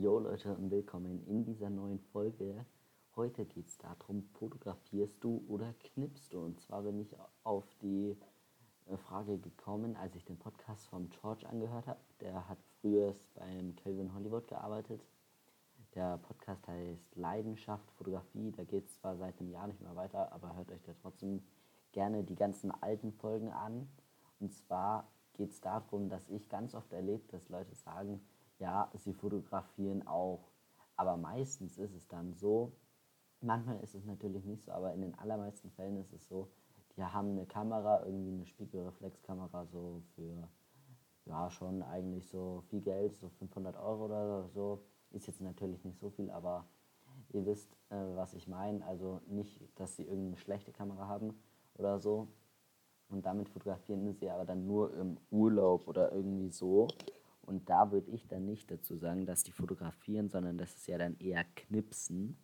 Jo Leute und willkommen in dieser neuen Folge. Heute geht es darum, fotografierst du oder knippst du? Und zwar bin ich auf die äh, Frage gekommen, als ich den Podcast von George angehört habe. Der hat früher beim Calvin Hollywood gearbeitet. Der Podcast heißt Leidenschaft Fotografie. Da geht es zwar seit einem Jahr nicht mehr weiter, aber hört euch da trotzdem gerne die ganzen alten Folgen an. Und zwar geht es darum, dass ich ganz oft erlebt, dass Leute sagen, ja, sie fotografieren auch. Aber meistens ist es dann so, manchmal ist es natürlich nicht so, aber in den allermeisten Fällen ist es so, die haben eine Kamera, irgendwie eine Spiegelreflexkamera, so für, ja, schon eigentlich so viel Geld, so 500 Euro oder so. Ist jetzt natürlich nicht so viel, aber ihr wisst, äh, was ich meine. Also nicht, dass sie irgendeine schlechte Kamera haben oder so. Und damit fotografieren sie aber dann nur im Urlaub oder irgendwie so. Und da würde ich dann nicht dazu sagen, dass die fotografieren, sondern das ist ja dann eher knipsen.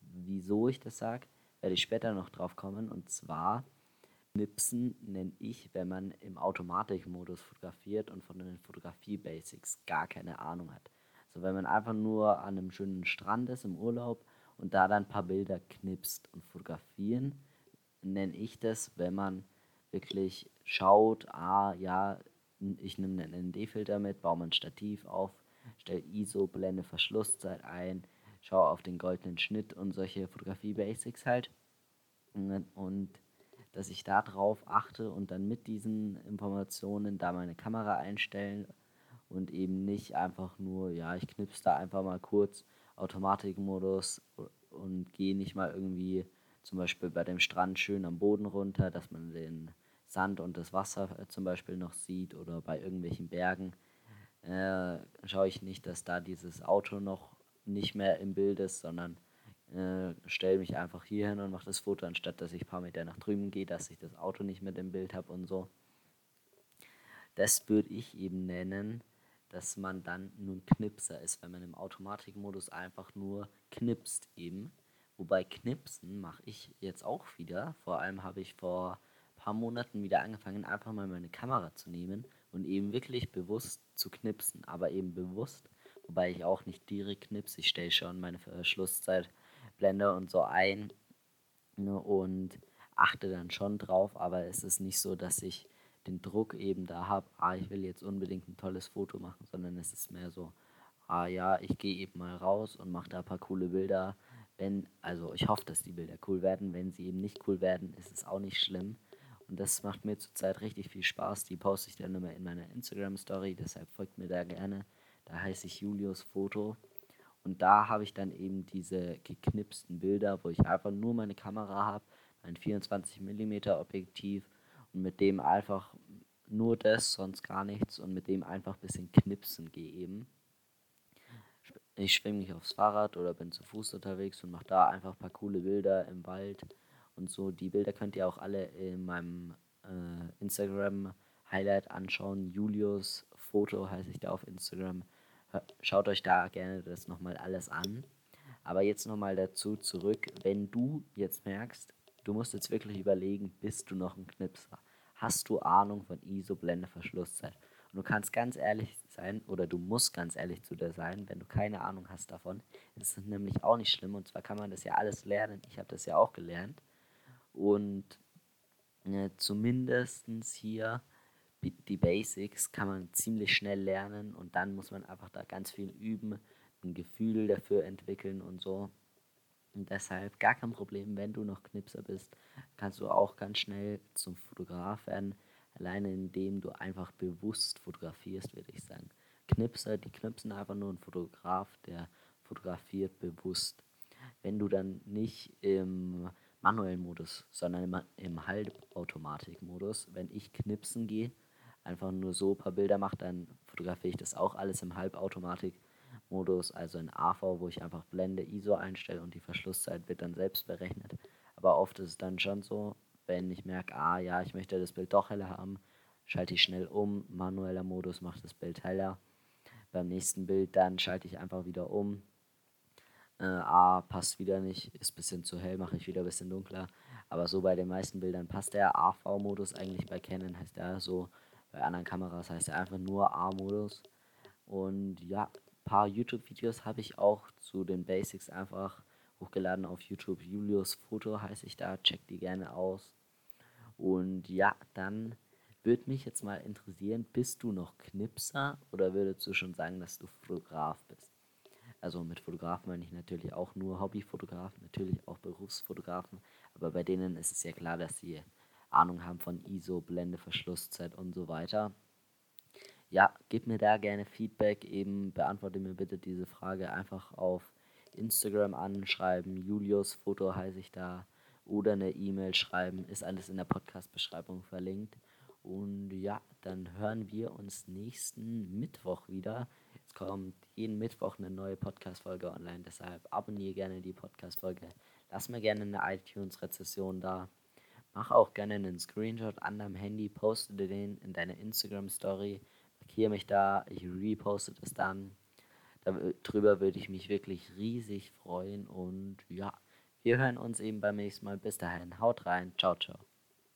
Wieso ich das sage, werde ich später noch drauf kommen. Und zwar knipsen nenne ich, wenn man im Automatikmodus fotografiert und von den Fotografie-Basics gar keine Ahnung hat. Also wenn man einfach nur an einem schönen Strand ist im Urlaub und da dann ein paar Bilder knipst und fotografieren, nenne ich das, wenn man wirklich schaut, ah ja, ich nehme einen ND-Filter mit, baue mein Stativ auf, stelle ISO, blende Verschlusszeit ein, schaue auf den goldenen Schnitt und solche Fotografie-Basics halt. Und dass ich da drauf achte und dann mit diesen Informationen da meine Kamera einstellen und eben nicht einfach nur, ja, ich knipse da einfach mal kurz Automatikmodus und gehe nicht mal irgendwie zum Beispiel bei dem Strand schön am Boden runter, dass man den Sand und das Wasser äh, zum Beispiel noch sieht oder bei irgendwelchen Bergen, äh, schaue ich nicht, dass da dieses Auto noch nicht mehr im Bild ist, sondern äh, stelle mich einfach hier hin und mache das Foto, anstatt dass ich ein paar Meter nach drüben gehe, dass ich das Auto nicht mehr im Bild habe und so. Das würde ich eben nennen, dass man dann nun Knipser ist, wenn man im Automatikmodus einfach nur knipst eben. Wobei Knipsen mache ich jetzt auch wieder. Vor allem habe ich vor paar Monaten wieder angefangen, einfach mal meine Kamera zu nehmen und eben wirklich bewusst zu knipsen. Aber eben bewusst, wobei ich auch nicht direkt knipse. Ich stelle schon meine Verschlusszeitblende und so ein ne, und achte dann schon drauf. Aber es ist nicht so, dass ich den Druck eben da habe, ah, ich will jetzt unbedingt ein tolles Foto machen, sondern es ist mehr so, ah ja, ich gehe eben mal raus und mache da ein paar coole Bilder. Wenn, also ich hoffe, dass die Bilder cool werden. Wenn sie eben nicht cool werden, ist es auch nicht schlimm. Und das macht mir zurzeit richtig viel Spaß. Die poste ich dann immer in meiner Instagram-Story, deshalb folgt mir da gerne. Da heiße ich Julius Foto. Und da habe ich dann eben diese geknipsten Bilder, wo ich einfach nur meine Kamera habe, mein 24 mm Objektiv und mit dem einfach nur das, sonst gar nichts und mit dem einfach ein bisschen knipsen gehe eben. Ich schwinge mich aufs Fahrrad oder bin zu Fuß unterwegs und mache da einfach ein paar coole Bilder im Wald und so. Die Bilder könnt ihr auch alle in meinem äh, Instagram-Highlight anschauen. Julius Foto heiße ich da auf Instagram. Schaut euch da gerne das nochmal alles an. Aber jetzt nochmal dazu zurück, wenn du jetzt merkst, du musst jetzt wirklich überlegen, bist du noch ein Knipser? Hast du Ahnung von ISO, Blende, Verschlusszeit? Und du kannst ganz ehrlich sein, oder du musst ganz ehrlich zu dir sein, wenn du keine Ahnung hast davon. Das ist nämlich auch nicht schlimm. Und zwar kann man das ja alles lernen. Ich habe das ja auch gelernt. Und äh, zumindest hier die Basics kann man ziemlich schnell lernen und dann muss man einfach da ganz viel üben, ein Gefühl dafür entwickeln und so. Und deshalb gar kein Problem, wenn du noch Knipser bist, kannst du auch ganz schnell zum Fotograf werden, alleine indem du einfach bewusst fotografierst, würde ich sagen. Knipser, die knipsen einfach nur ein Fotograf, der fotografiert bewusst. Wenn du dann nicht im manuellen Modus, sondern im, im Halbautomatik-Modus. Wenn ich knipsen gehe, einfach nur so ein paar Bilder mache, dann fotografiere ich das auch alles im Halbautomatik-Modus, also in AV, wo ich einfach Blende, ISO einstelle und die Verschlusszeit wird dann selbst berechnet. Aber oft ist es dann schon so, wenn ich merke, ah ja, ich möchte das Bild doch heller haben, schalte ich schnell um, manueller Modus macht das Bild heller. Beim nächsten Bild dann schalte ich einfach wieder um, äh, A passt wieder nicht, ist ein bisschen zu hell, mache ich wieder ein bisschen dunkler. Aber so bei den meisten Bildern passt der AV-Modus eigentlich bei Canon, heißt der so. Bei anderen Kameras heißt er einfach nur A-Modus. Und ja, paar YouTube-Videos habe ich auch zu den Basics einfach hochgeladen auf YouTube. Julius Foto heiße ich da, check die gerne aus. Und ja, dann würde mich jetzt mal interessieren, bist du noch Knipser oder würdest du schon sagen, dass du Fotograf bist? Also mit Fotografen meine ich natürlich auch nur Hobbyfotografen, natürlich auch Berufsfotografen, aber bei denen ist es ja klar, dass sie Ahnung haben von ISO, Blende, Verschlusszeit und so weiter. Ja, gib mir da gerne Feedback, eben beantworte mir bitte diese Frage einfach auf Instagram anschreiben, Julius Foto heiße ich da, oder eine E-Mail schreiben, ist alles in der Podcast-Beschreibung verlinkt. Und ja, dann hören wir uns nächsten Mittwoch wieder. Kommt jeden Mittwoch eine neue Podcast-Folge online, deshalb abonniere gerne die Podcast-Folge. Lass mir gerne eine iTunes-Rezession da. Mach auch gerne einen Screenshot an deinem Handy, poste den in deine Instagram-Story, markiere mich da, ich reposte das dann. Darüber würde ich mich wirklich riesig freuen und ja, wir hören uns eben beim nächsten Mal. Bis dahin, haut rein, ciao, ciao.